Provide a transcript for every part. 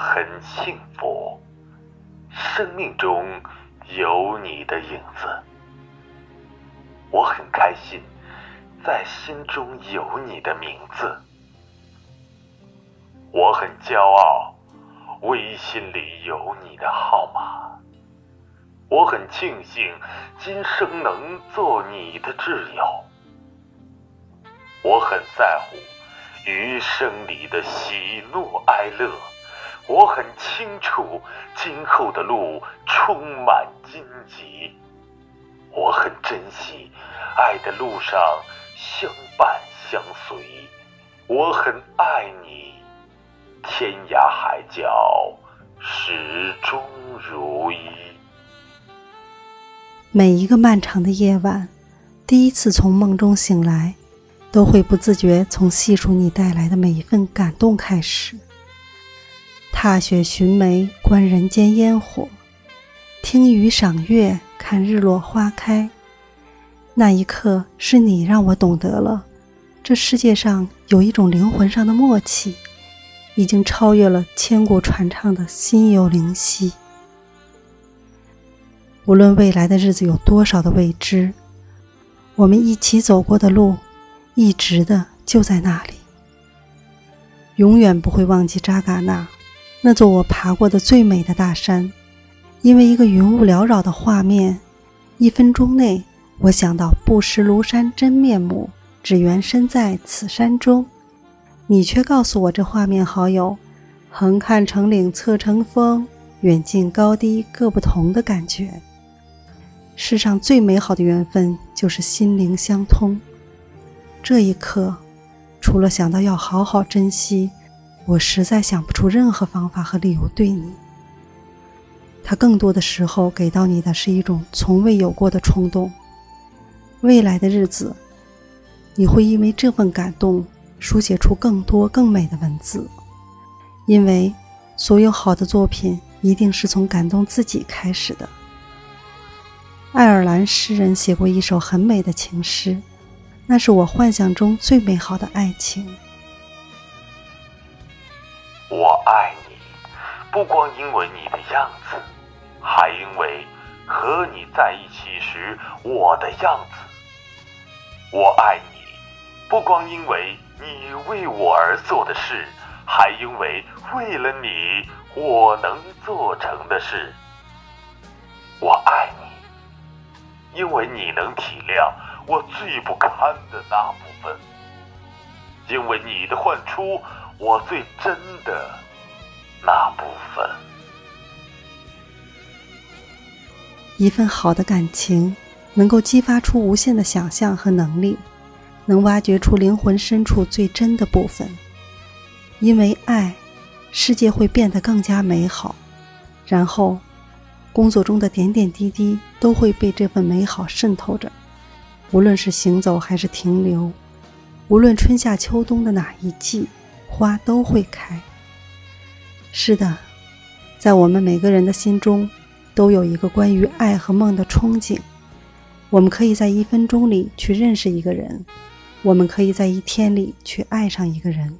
很幸福，生命中有你的影子。我很开心，在心中有你的名字。我很骄傲，微信里有你的号码。我很庆幸，今生能做你的挚友。我很在乎余生里的喜怒哀乐。我很清楚，今后的路充满荆棘。我很珍惜，爱的路上相伴相随。我很爱你，天涯海角始终如一。每一个漫长的夜晚，第一次从梦中醒来，都会不自觉从细数你带来的每一份感动开始。踏雪寻梅，观人间烟火；听雨赏月，看日落花开。那一刻，是你让我懂得了，这世界上有一种灵魂上的默契，已经超越了千古传唱的心有灵犀。无论未来的日子有多少的未知，我们一起走过的路，一直的就在那里，永远不会忘记扎尕那。那座我爬过的最美的大山，因为一个云雾缭绕的画面，一分钟内我想到不识庐山真面目，只缘身在此山中。你却告诉我这画面好有横看成岭侧成峰，远近高低各不同的感觉。世上最美好的缘分就是心灵相通。这一刻，除了想到要好好珍惜。我实在想不出任何方法和理由对你。他更多的时候给到你的是一种从未有过的冲动。未来的日子，你会因为这份感动书写出更多更美的文字。因为所有好的作品一定是从感动自己开始的。爱尔兰诗人写过一首很美的情诗，那是我幻想中最美好的爱情。爱你，不光因为你的样子，还因为和你在一起时我的样子。我爱你，不光因为你为我而做的事，还因为为了你我能做成的事。我爱你，因为你能体谅我最不堪的那部分，因为你的唤出。我最真的一份好的感情能够激发出无限的想象和能力，能挖掘出灵魂深处最真的部分。因为爱，世界会变得更加美好。然后，工作中的点点滴滴都会被这份美好渗透着。无论是行走还是停留，无论春夏秋冬的哪一季。花都会开。是的，在我们每个人的心中，都有一个关于爱和梦的憧憬。我们可以在一分钟里去认识一个人，我们可以在一天里去爱上一个人，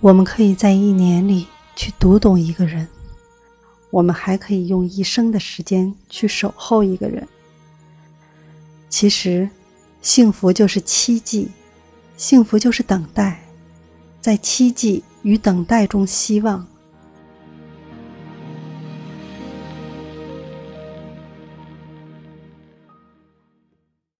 我们可以在一年里去读懂一个人，我们还可以用一生的时间去守候一个人。其实，幸福就是期冀，幸福就是等待。在期冀与等待中，希望